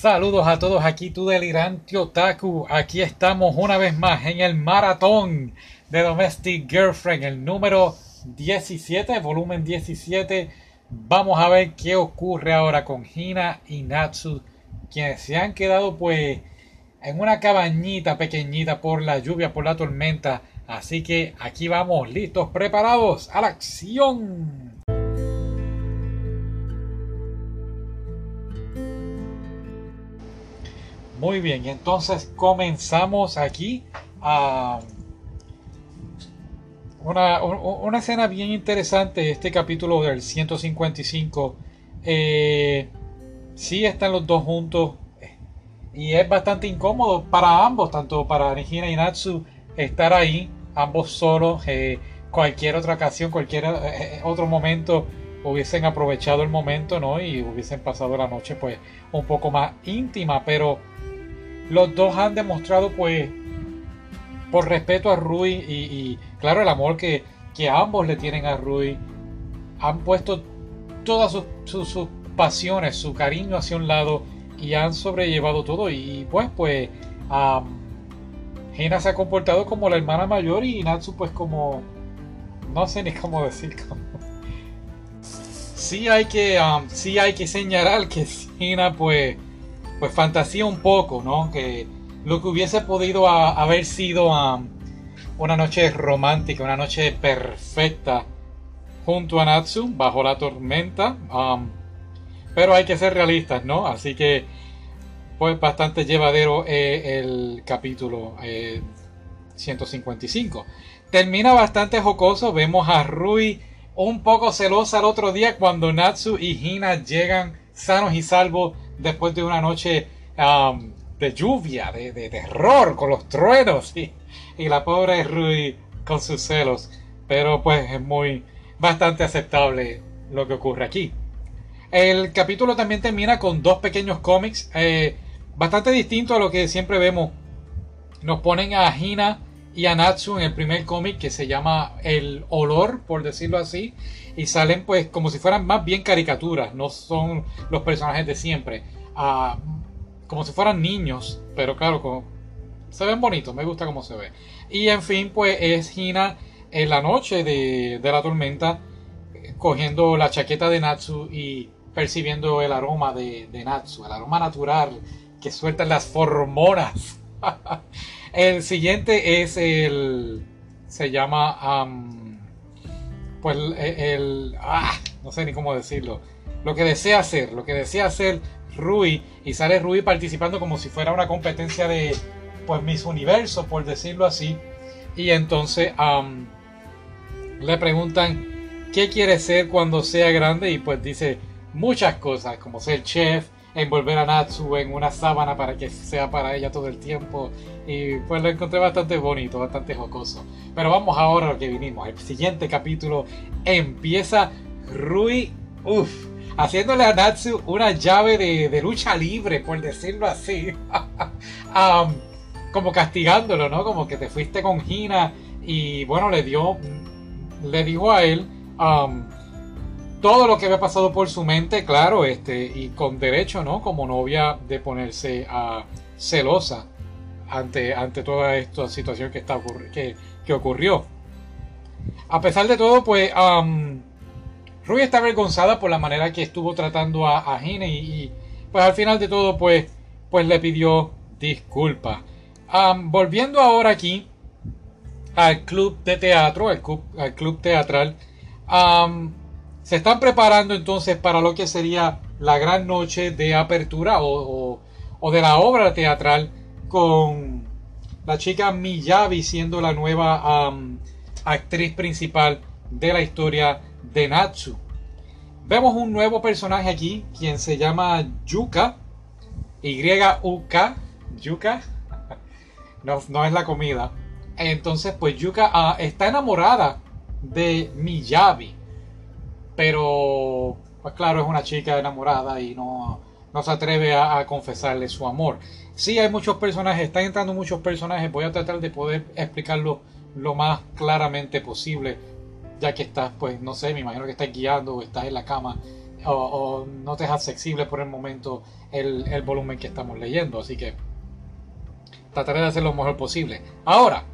Saludos a todos aquí, tu delirante otaku. Aquí estamos una vez más en el maratón de Domestic Girlfriend, el número 17, volumen 17. Vamos a ver qué ocurre ahora con Hina y Natsu, quienes se han quedado pues en una cabañita pequeñita por la lluvia, por la tormenta. Así que aquí vamos, listos, preparados a la acción. Muy bien, entonces comenzamos aquí a una, una, escena bien interesante, este capítulo del 155. Eh, sí están los dos juntos y es bastante incómodo para ambos, tanto para Nihina y Natsu, estar ahí, ambos solos. Eh, cualquier otra ocasión, cualquier eh, otro momento hubiesen aprovechado el momento, ¿no? Y hubiesen pasado la noche pues un poco más íntima, pero los dos han demostrado, pues, por respeto a Rui y, claro, el amor que, ambos le tienen a Rui, han puesto todas sus, pasiones, su cariño hacia un lado y han sobrellevado todo. Y pues, pues, um, se ha comportado como la hermana mayor y Natsu, pues, como. No sé ni cómo decir. Sí hay que, sí hay que señalar que Hina, pues pues fantasía un poco, ¿no? Que lo que hubiese podido haber sido um, una noche romántica, una noche perfecta junto a Natsu, bajo la tormenta. Um, pero hay que ser realistas, ¿no? Así que, pues bastante llevadero eh, el capítulo 155. Eh, Termina bastante jocoso. Vemos a Rui un poco celosa el otro día cuando Natsu y Hina llegan sanos y salvos después de una noche um, de lluvia, de, terror, con los truenos y, la pobre Rui con sus celos. Pero pues es muy bastante aceptable lo que ocurre aquí. El capítulo también termina con dos pequeños cómics, eh, bastante distintos a lo que siempre vemos. Nos ponen a Hina y a Natsu en el primer cómic que se llama El Olor, por decirlo así, y salen pues como si fueran más bien caricaturas, no son los personajes de siempre, como si fueran niños, pero claro, se ven bonitos, me gusta cómo se ve. Y en fin, pues es Hina en la noche de, la tormenta, cogiendo la chaqueta de Natsu y percibiendo el aroma de, Natsu, el aroma natural que sueltan las formonas. el siguiente es el... se llama pues el, ah, no sé ni cómo decirlo, lo que desea hacer, lo que desea hacer Rui y sale Rui participando como si fuera una competencia de pues Miss Universo, por decirlo así, y entonces le preguntan qué quiere ser cuando sea grande y pues dice muchas cosas como ser chef, envolver a Natsu en una sábana para que sea para ella todo el tiempo. Y pues lo encontré bastante bonito, bastante jocoso. Pero vamos ahora a lo que vinimos. El siguiente capítulo empieza Rui, uff, haciéndole a Natsu una llave de, lucha libre, por decirlo así. como castigándolo, ¿no? Como que te fuiste con Hina y bueno, le dio, le dijo a él, todo lo que había pasado por su mente, claro, este, y con derecho, ¿no? Como novia de ponerse celosa ante, ante toda esta situación que, está que, que ocurrió. A pesar de todo, pues, um, Rui está avergonzada por la manera que estuvo tratando a, a y, pues al final de todo, pues, pues le pidió disculpas. volviendo ahora aquí al club de teatro, al club, al club teatral, se están preparando entonces para lo que sería la gran noche de apertura o, de la obra teatral con la chica Miyabi siendo la nueva actriz principal de la historia de Natsu. Vemos un nuevo personaje aquí, quien se llama Yuka, Y-U-K, Yuka, no, no, es la comida. Entonces, pues Yuka ah, está enamorada de Miyabi. Pero, pues claro, es una chica enamorada y no, no se atreve a, confesarle su amor. Sí, hay muchos personajes, están entrando muchos personajes. Voy a tratar de poder explicarlo lo más claramente posible, ya que estás, pues, no sé, me imagino que estás guiando o estás en la cama o, no te es accesible por el momento el, el, volumen que estamos leyendo. Así que trataré de hacer lo mejor posible. Ahora,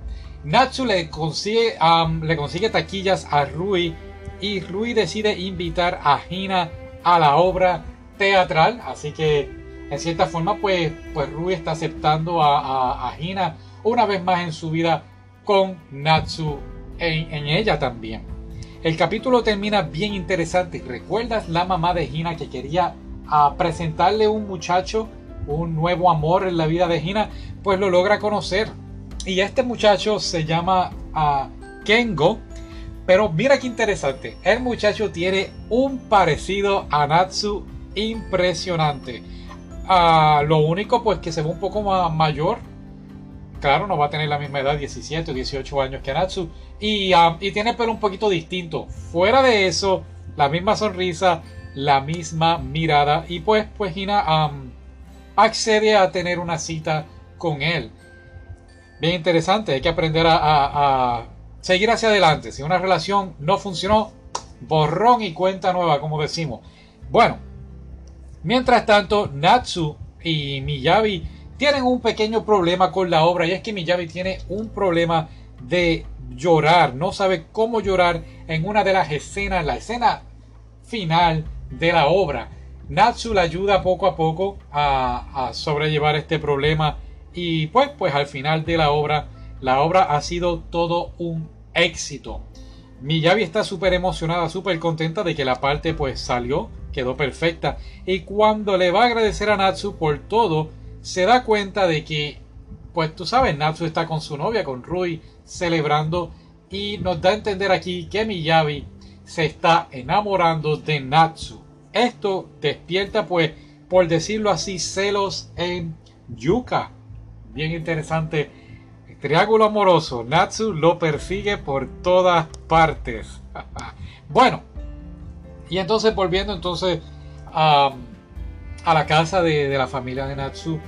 Natsu le consigue, le consigue taquillas a Rui y Rui decide invitar a Hina a la obra teatral. Así que en cierta forma pues, pues Rui está aceptando a, a, Hina una vez más en su vida con Natsu en, en ella también. El capítulo termina bien interesante. ¿Recuerdas la mamá de Hina que quería a presentarle un muchacho, un nuevo amor en la vida de Hina? Pues lo logra conocer. Y este muchacho se llama uh, Kengo. Pero mira qué interesante. El muchacho tiene un parecido a Natsu impresionante. Uh, lo único pues que se ve un poco más mayor claro, no va a tener la misma edad, 17 o 18 años que Natsu. Y, y tiene pelo un poquito distinto. Fuera de eso, la misma sonrisa, la misma mirada. Y pues, pues Hina accede a tener una cita con él. Bien interesante, hay que aprender a seguir hacia adelante. Si una relación no funcionó, borrón y cuenta nueva, como decimos. Bueno, mientras tanto, Natsu y Miyabi tienen un pequeño problema con la obra y es que Miyabi tiene un problema de llorar, no sabe cómo llorar en una de las escenas, la escena final de la obra. Natsu le ayuda poco a poco a, sobrellevar este problema y pues, pues al final de la obra, la obra ha sido todo un éxito. Miyabi está súper emocionada, súper contenta de que la parte pues salió, quedó perfecta y cuando le va a agradecer a Natsu por todo, se da cuenta de que, pues tú sabes, Natsu está con su novia, con Rui, celebrando y nos da a entender aquí que Miyabi se está enamorando de Natsu. Esto despierta, pues, por decirlo así, celos en Yuka. Bien interesante. Triángulo amoroso. Natsu lo persigue por todas partes. bueno. Y entonces volviendo entonces a a la casa de, la familia de Natsu.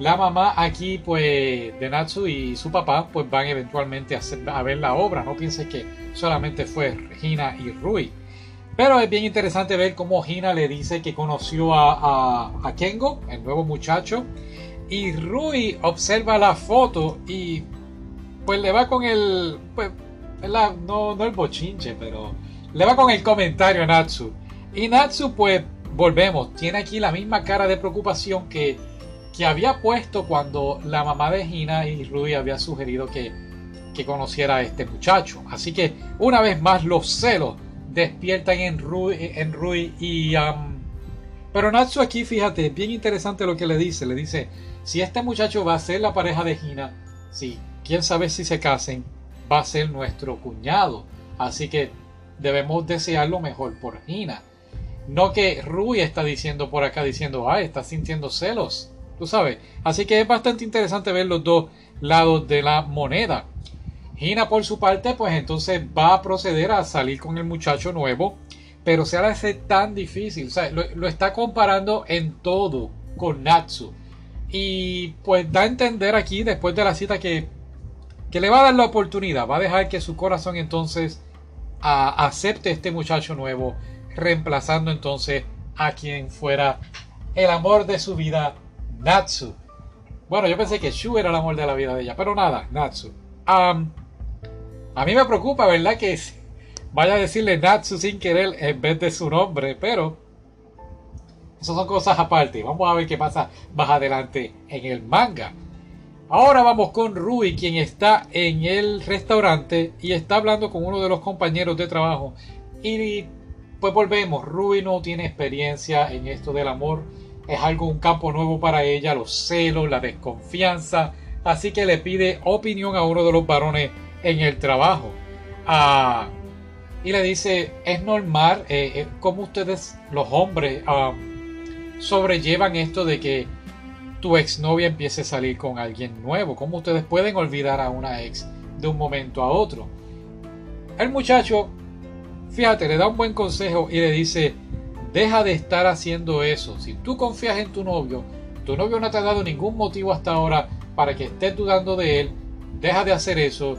La mamá aquí, pues, de Natsu y su papá, pues van eventualmente a, ver la obra. No pienses que solamente fue Hina y Rui. Pero es bien interesante ver cómo Hina le dice que conoció a, a, Kengo, el nuevo muchacho. Y Rui observa la foto y pues le va con el... Pues, no, no el bochinche, pero le va con el comentario a Natsu. Y Natsu pues volvemos, tiene aquí la misma cara de preocupación que, que había puesto cuando la mamá de Gina y Rui había sugerido que, que conociera a este muchacho. Así que una vez más los celos despiertan en Rui, en y... Um, pero Natsu aquí, fíjate, bien interesante lo que le dice. Le dice, si este muchacho va a ser la pareja de Gina, sí, quién sabe si se casen, va a ser nuestro cuñado. Así que debemos desear lo mejor por Gina. No que Rui está diciendo por acá, diciendo, ay, está sintiendo celos. Tú sabes. Así que es bastante interesante ver los dos lados de la moneda. Gina, por su parte, pues entonces va a proceder a salir con el muchacho nuevo. Pero se hace tan difícil. O sea, lo, está comparando en todo con Natsu. Y pues da a entender aquí, después de la cita, que, que le va a dar la oportunidad. Va a dejar que su corazón entonces acepte este muchacho nuevo reemplazando entonces a quien fuera el amor de su vida, Natsu. Bueno, yo pensé que Shu era el amor de la vida de ella, pero nada, Natsu. a mí me preocupa, ¿verdad? Que vaya a decirle Natsu sin querer en vez de su nombre, pero eso son cosas aparte. Vamos a ver qué pasa más adelante en el manga. Ahora vamos con Rui, quien está en el restaurante y está hablando con uno de los compañeros de trabajo. Y pues volvemos, Ruby no tiene experiencia en esto del amor, es algo, un campo nuevo para ella, los celos, la desconfianza, así que le pide opinión a uno de los varones en el trabajo. Ah, y le dice, es normal, eh, eh como ustedes, los hombres, ah, sobrellevan esto de que tu exnovia empiece a salir con alguien nuevo, cómo ustedes pueden olvidar a una ex de un momento a otro. El muchacho Fíjate, le da un buen consejo y le dice, deja de estar haciendo eso. Si tú confías en tu novio, tu novio no te ha dado ningún motivo hasta ahora para que estés dudando de él, deja de hacer eso,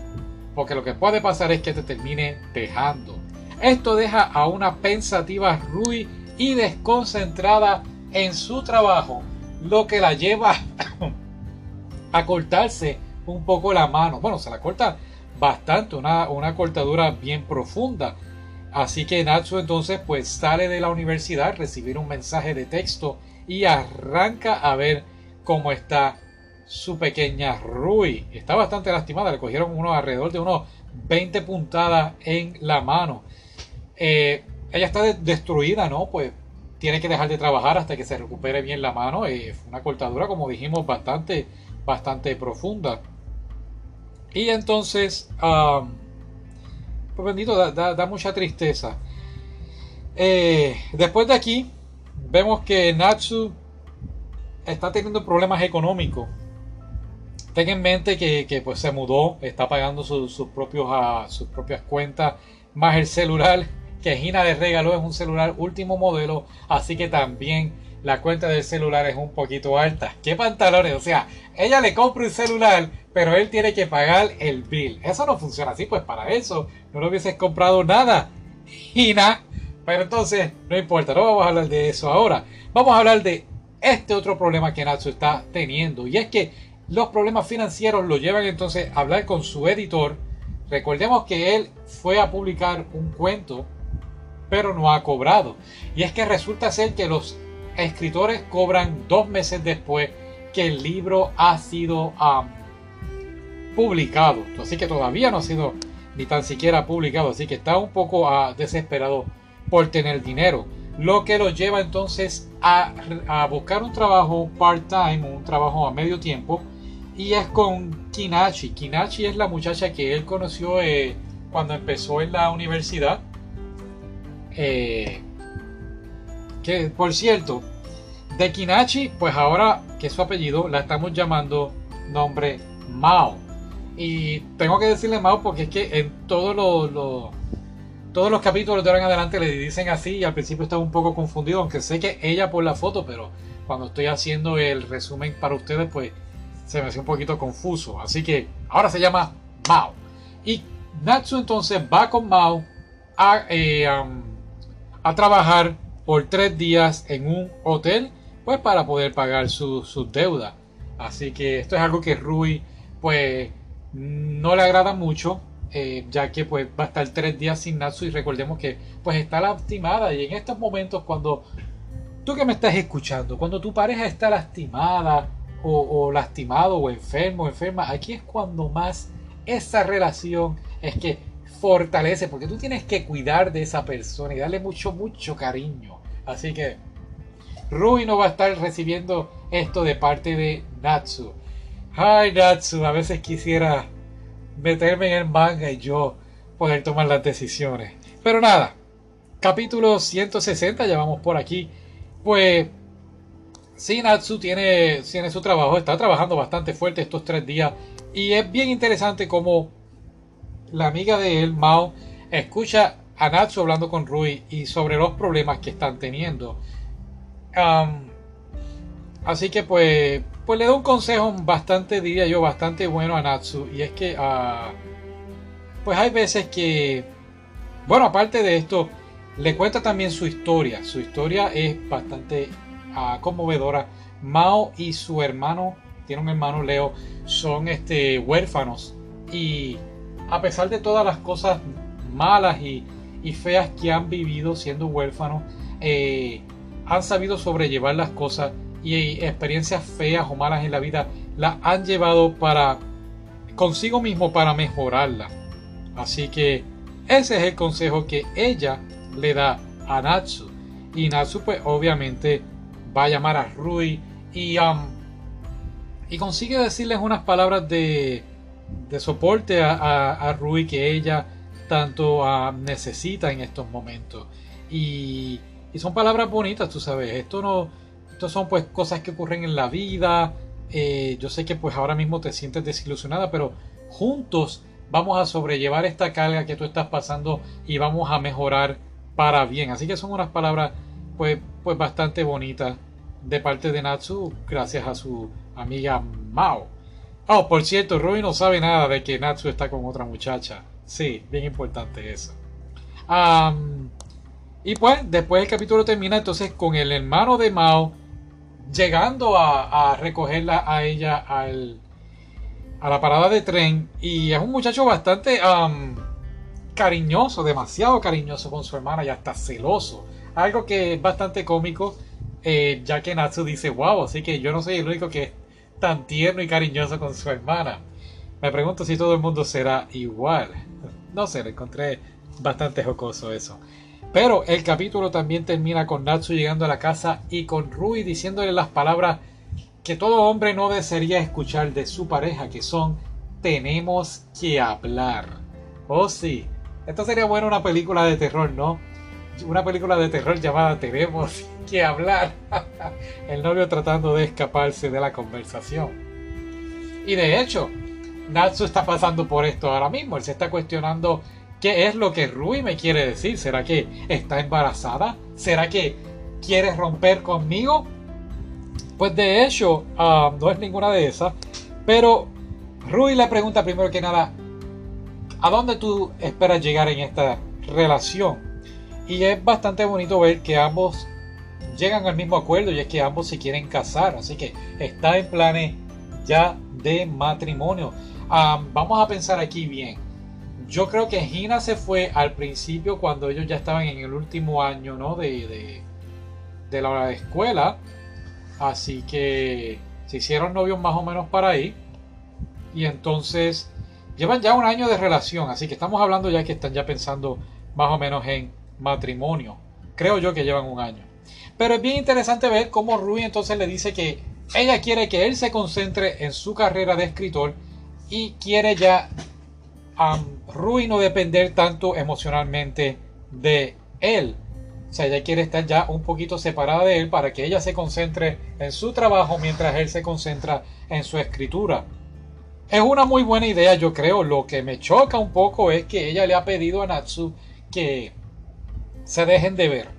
porque lo que puede pasar es que te termine dejando. Esto deja a una pensativa Rui y desconcentrada en su trabajo, lo que la lleva a cortarse un poco la mano. Bueno, se la corta bastante, una, una cortadura bien profunda. Así que Natsu entonces pues sale de la universidad, recibir un mensaje de texto y arranca a ver cómo está su pequeña Rui. Está bastante lastimada, le cogieron unos alrededor de unos 20 puntadas en la mano. Eh, ella está destruida, ¿no? Pues tiene que dejar de trabajar hasta que se recupere bien la mano. Eh, una cortadura, como dijimos, bastante, bastante profunda. Y entonces, pues bendito, da, mucha tristeza. Eh, después de aquí, vemos que Natsu está teniendo problemas económicos. Ten en mente que, pues se mudó, está pagando sus, propios, uh, sus propias cuentas, más el celular que Gina le regaló es un celular último modelo, así que también la cuenta del celular es un poquito alta. ¿Qué pantalones? O sea, ella le compra un celular, pero él tiene que pagar el bill. Eso no funciona así, pues para eso no le hubieses comprado nada. Gina. Pero entonces, no importa, no vamos a hablar de eso ahora. Vamos a hablar de este otro problema que Natsu está teniendo. Y es que los problemas financieros lo llevan entonces a hablar con su editor. Recordemos que él fue a publicar un cuento pero no ha cobrado. Y es que resulta ser que los escritores cobran dos meses después que el libro ha sido publicado. Así que todavía no ha sido ni tan siquiera publicado. Así que está un poco ah, desesperado por tener dinero. Lo que lo lleva entonces a, buscar un trabajo part-time, un trabajo a medio tiempo. Y es con Kinachi. Kinachi es la muchacha que él conoció eh, cuando empezó en la universidad eh, que por cierto, de Kinachi, pues ahora que es su apellido, la estamos llamando nombre Mao. Y tengo que decirle Mao porque es que en todos los, todos los capítulos de ahora en adelante le dicen así y al principio estaba un poco confundido, aunque sé que ella por la foto, pero cuando estoy haciendo el resumen para ustedes, pues se me hace un poquito confuso. Así que ahora se llama Mao. Y Natsu entonces va con Mao a, eh, a trabajar por tres días en un hotel, pues para poder pagar sus su deudas. Así que esto es algo que Rui, pues, no le agrada mucho, eh, ya que pues va a estar tres días sin Natsu y recordemos que pues está lastimada y en estos momentos cuando tú que me estás escuchando, cuando tu pareja está lastimada o, o lastimado o enfermo enferma, aquí es cuando más esa relación es que fortalece, porque tú tienes que cuidar de esa persona y darle mucho, mucho cariño. Así que Rui no va a estar recibiendo esto de parte de Natsu. Ay, Natsu, a veces quisiera meterme en el manga y yo poder tomar las decisiones. Pero nada, capítulo 160, ya vamos por aquí. Pues sí, Natsu tiene, tiene su trabajo, está trabajando bastante fuerte estos tres días. Y es bien interesante cómo la amiga de él, Mao, escucha a Natsu hablando con Rui y sobre los problemas que están teniendo. así que pues, pues le da un consejo bastante, diría yo, bastante bueno a Natsu. Y es que ah, pues hay veces que, bueno, aparte de esto, le cuenta también su historia. Su historia es bastante ah, conmovedora. Mao y su hermano, tiene un hermano Leo, son este, huérfanos. Y a pesar de todas las cosas malas y, feas que han vivido siendo huérfanos, eh, han sabido sobrellevar las cosas y experiencias feas o malas en la vida las han llevado para consigo mismo para mejorarla. Así que ese es el consejo que ella le da a Natsu. Y Natsu pues obviamente va a llamar a Rui y, um, y consigue decirles unas palabras de, de soporte a, Rui que ella tanto ah, necesita en estos momentos. Y, son palabras bonitas, tú sabes. Esto no, esto son pues cosas que ocurren en la vida. Eh, yo sé que pues ahora mismo te sientes desilusionada, pero juntos vamos a sobrellevar esta carga que tú estás pasando y vamos a mejorar para bien. Así que son unas palabras pues, pues bastante bonitas de parte de Natsu gracias a su amiga Mao. Oh, por cierto, Rui no sabe nada de que Natsu está con otra muchacha. Sí, bien importante eso. Y pues después el capítulo termina entonces con el hermano de Mao llegando a, recogerla a ella a la parada de tren. Y es un muchacho bastante cariñoso, demasiado cariñoso con su hermana y hasta celoso. Algo que es bastante cómico, eh, ya que Natsu dice wow, así que yo no soy el único que tan tierno y cariñoso con su hermana. Me pregunto si todo el mundo será igual. No sé, le encontré bastante jocoso eso. Pero el capítulo también termina con Natsu llegando a la casa y con Rui diciéndole las palabras que todo hombre no desearía escuchar de su pareja, que son tenemos que hablar. Oh sí, esto sería bueno una película de terror, ¿no? Una película de terror llamada Tenemos que hablar. el novio tratando de escaparse de la conversación. Y de hecho, Natsu está pasando por esto ahora mismo. Él se está cuestionando qué es lo que Rui me quiere decir. ¿Será que está embarazada? ¿Será que quiere romper conmigo? Pues de hecho, ah, no es ninguna de esas. Pero Rui le pregunta primero que nada, ¿a dónde tú esperas llegar en esta relación? Y es bastante bonito ver que ambos llegan al mismo acuerdo y es que ambos se quieren casar. Así que está en planes ya de matrimonio. vamos a pensar aquí bien. Yo creo que Gina se fue al principio cuando ellos ya estaban en el último año ¿no? de, de, de la escuela. Así que se hicieron novios más o menos para ahí. Y entonces llevan ya un año de relación. Así que estamos hablando ya que están ya pensando más o menos en matrimonio. Creo yo que llevan un año. Pero es bien interesante ver cómo Rui entonces le dice que ella quiere que él se concentre en su carrera de escritor y quiere ya a Rui no depender tanto emocionalmente de él. O sea, ella quiere estar ya un poquito separada de él para que ella se concentre en su trabajo mientras él se concentra en su escritura. Es una muy buena idea, yo creo. Lo que me choca un poco es que ella le ha pedido a Natsu que se dejen de ver.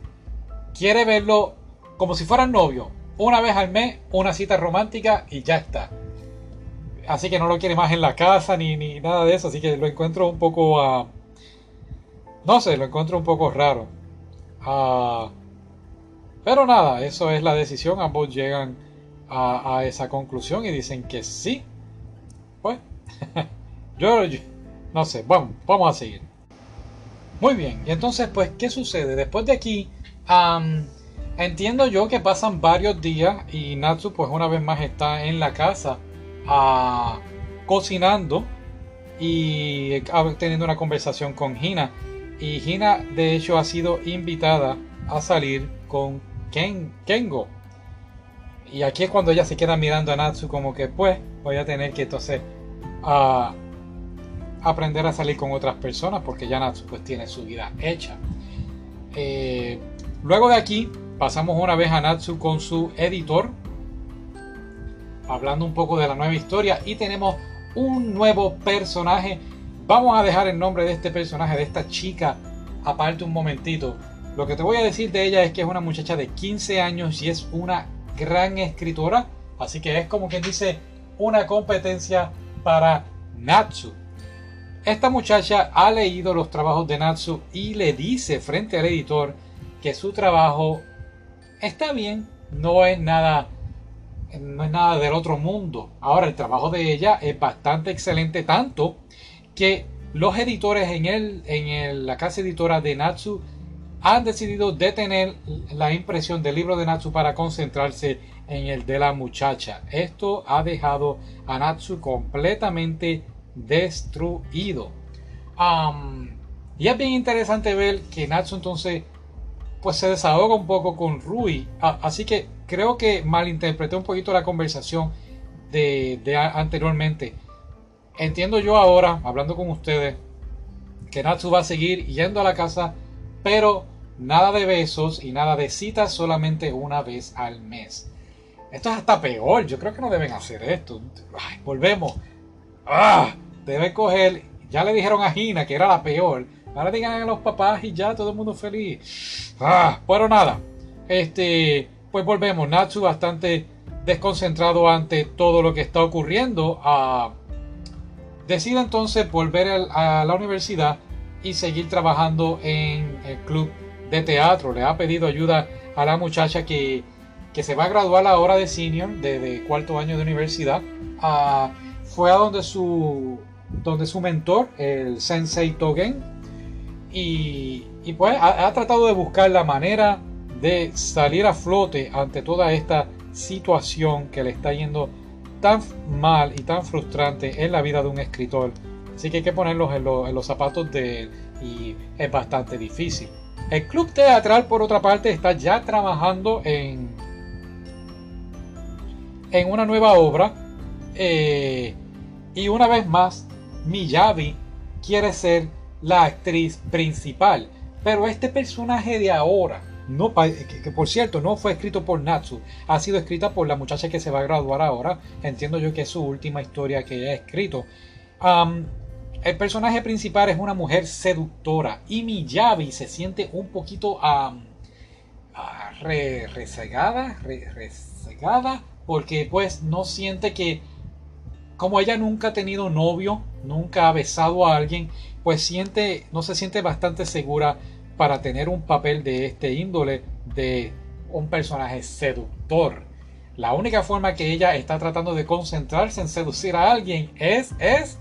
Quiere verlo como si fueran novios. Una vez al mes, una cita romántica y ya está. Así que no lo quiere más en la casa ni, ni nada de eso. Así que lo encuentro un poco... Uh, no sé, lo encuentro un poco raro. Uh, pero nada, eso es la decisión. Ambos llegan a, a esa conclusión y dicen que sí. Pues, yo, no sé, vamos, vamos a seguir. Muy bien, y entonces, pues, ¿qué sucede? Después de aquí, entiendo yo que pasan varios días y Natsu, pues, una vez más está en la casa ah, cocinando y teniendo una conversación con Hina. Y Hina, de hecho, ha sido invitada a salir con Ken, Kengo. Y aquí es cuando ella se queda mirando a Natsu como que, pues, voy a tener que entonces... Uh, aprender a salir con otras personas porque ya Natsu pues tiene su vida hecha. Eh, luego de aquí pasamos una vez a Natsu con su editor hablando un poco de la nueva historia y tenemos un nuevo personaje. Vamos a dejar el nombre de este personaje, de esta chica, aparte un momentito. Lo que te voy a decir de ella es que es una muchacha de 15 años y es una gran escritora. Así que es como quien dice una competencia para Natsu. Esta muchacha ha leído los trabajos de Natsu y le dice frente al editor que su trabajo está bien, no es nada no es nada del otro mundo. Ahora el trabajo de ella es bastante excelente tanto que los editores en, el, en la casa editora de Natsu han decidido detener la impresión del libro de Natsu para concentrarse en el de la muchacha. Esto ha dejado a Natsu completamente destruido. y es bien interesante ver que Natsu entonces pues se desahoga un poco con Rui. así que creo que malinterpreté un poquito la conversación de, anteriormente. Entiendo yo ahora, hablando con ustedes, que Natsu va a seguir yendo a la casa, pero nada de besos y nada de citas solamente una vez al mes. Esto es hasta peor, yo creo que no deben hacer esto. volvemos. ¡Ah! debe coger, ya le dijeron a Gina que era la peor, ahora digan a los papás y ya todo el mundo feliz. Ah, pero nada, este, pues volvemos, Natsu bastante desconcentrado ante todo lo que está ocurriendo, ah, decide entonces volver a la universidad y seguir trabajando en el club de teatro le ha pedido ayuda a la muchacha que, que se va a graduar ahora de senior, de, cuarto año de universidad. Ah, fue a donde su, donde su mentor, el sensei Togen, y, pues ha, tratado de buscar la manera de salir a flote ante toda esta situación que le está yendo tan mal y tan frustrante en la vida de un escritor. Así que hay que ponerlos en, en los zapatos de él y es bastante difícil. El club teatral, por otra parte, está ya trabajando en, en una nueva obra. Eh, y una vez más, Miyavi quiere ser la actriz principal. Pero este personaje de ahora, no, que, por cierto no fue escrito por Natsu, ha sido escrita por la muchacha que se va a graduar ahora. Entiendo yo que es su última historia que ha escrito. El personaje principal es una mujer seductora y Miyavi se siente un poquito uh, resegada, porque pues no siente que como ella nunca ha tenido novio, nunca ha besado a alguien, pues siente, no se siente bastante segura para tener un papel de este índole de un personaje seductor. La única forma que ella está tratando de concentrarse en seducir a alguien es, es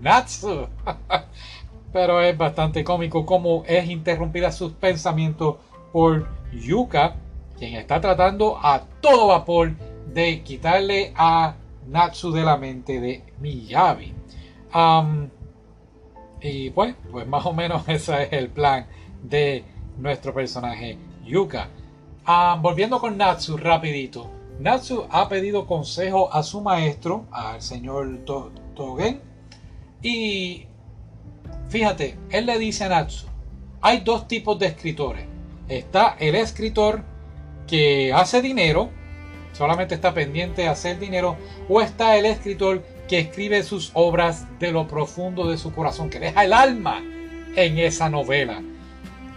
Natsu. Pero es bastante cómico como es interrumpida sus pensamientos por Yuka, quien está tratando a todo vapor de quitarle a Natsu de la mente de Miyabi. Y pues, pues más o menos ese es el plan de nuestro personaje Yuka. volviendo con Natsu rapidito. Natsu ha pedido consejo a su maestro, al señor Togen, y fíjate, él le dice a Natsu, hay dos tipos de escritores. Está el escritor que hace dinero, solamente está pendiente de hacer dinero, o está el escritor que escribe sus obras de lo profundo de su corazón, que deja el alma en esa novela.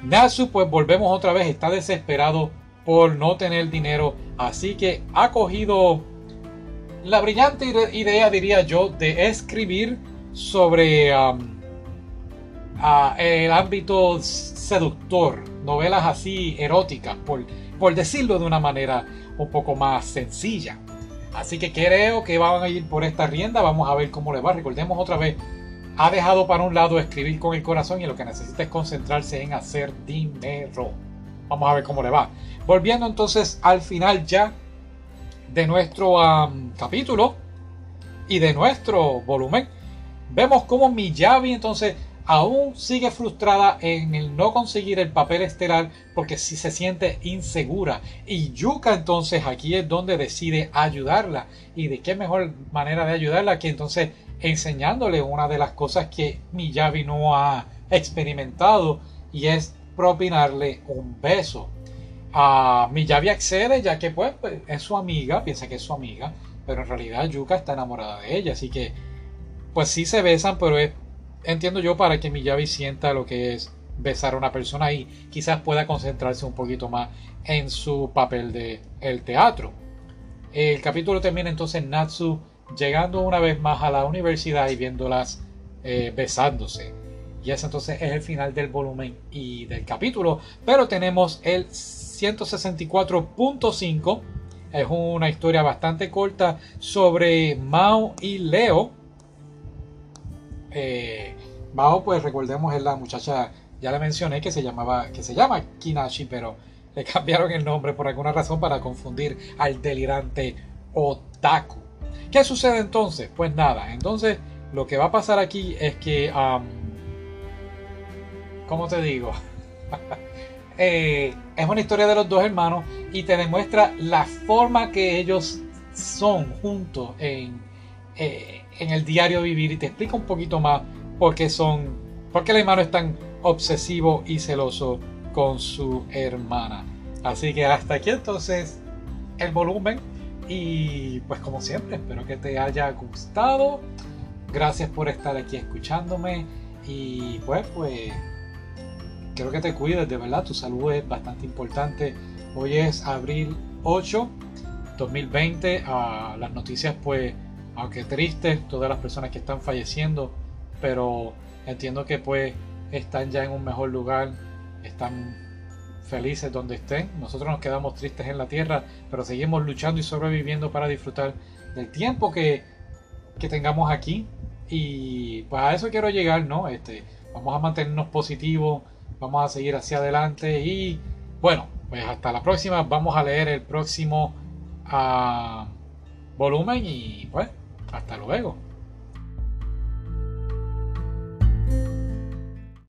Natsu, pues volvemos otra vez, está desesperado por no tener dinero, así que ha cogido la brillante idea, diría yo, de escribir sobre el ámbito seductor, novelas así eróticas, por, por decirlo de una manera un poco más sencilla. Así que creo que van a ir por esta rienda, vamos a ver cómo le va. Recordemos otra vez, ha dejado para un lado escribir con el corazón y lo que necesita es concentrarse en hacer dinero. Vamos a ver cómo le va. Volviendo entonces al final ya de nuestro capítulo y de nuestro volumen vemos cómo Miyavi entonces aún sigue frustrada en el no conseguir el papel estelar porque si se siente insegura. Y Yuka entonces aquí es donde decide ayudarla. Y de qué mejor manera de ayudarla que entonces enseñándole una de las cosas que Miyavi no ha experimentado y es propinarle un beso. A Miyavi accede ya que pues es su amiga, piensa que es su amiga, pero en realidad Yuka está enamorada de ella, así que pues sí se besan, pero es, entiendo yo, para que Miyavi sienta lo que es besar a una persona y quizás pueda concentrarse un poquito más en su papel de el teatro. El capítulo termina entonces Natsu llegando una vez más a la universidad y viéndolas eh, besándose. Y ese entonces es el final del volumen y del capítulo. Pero tenemos el 164.5. Es una historia bastante corta sobre Mao y Leo eh, Mao, pues recordemos, es la muchacha, ya le mencioné que se llamaba, que se llama Kinashi, pero le cambiaron el nombre por alguna razón para confundir al delirante Otaku. ¿Qué sucede entonces? Pues nada, entonces lo que va a pasar aquí es que, um, ¿cómo te digo? Eh, es una historia de los dos hermanos y te demuestra la forma que ellos son juntos en, eh, en el diario vivir y te explica un poquito más por qué son, por qué el hermano es tan obsesivo y celoso con su hermana. Así que hasta aquí entonces el volumen y pues como siempre espero que te haya gustado. Gracias por estar aquí escuchándome y pues pues quiero que te cuides de verdad, tu salud es bastante importante. Hoy es abril 8, 2020, a las noticias pues aunque triste, todas las personas que están falleciendo, pero entiendo que pues están ya en un mejor lugar, están felices donde estén. Nosotros nos quedamos tristes en la tierra, pero seguimos luchando y sobreviviendo para disfrutar del tiempo que, que tengamos aquí. Y pues a eso quiero llegar, ¿no? Este, vamos a mantenernos positivos, vamos a seguir hacia adelante y bueno, pues hasta la próxima. Vamos a leer el próximo ah, volumen y pues hasta luego.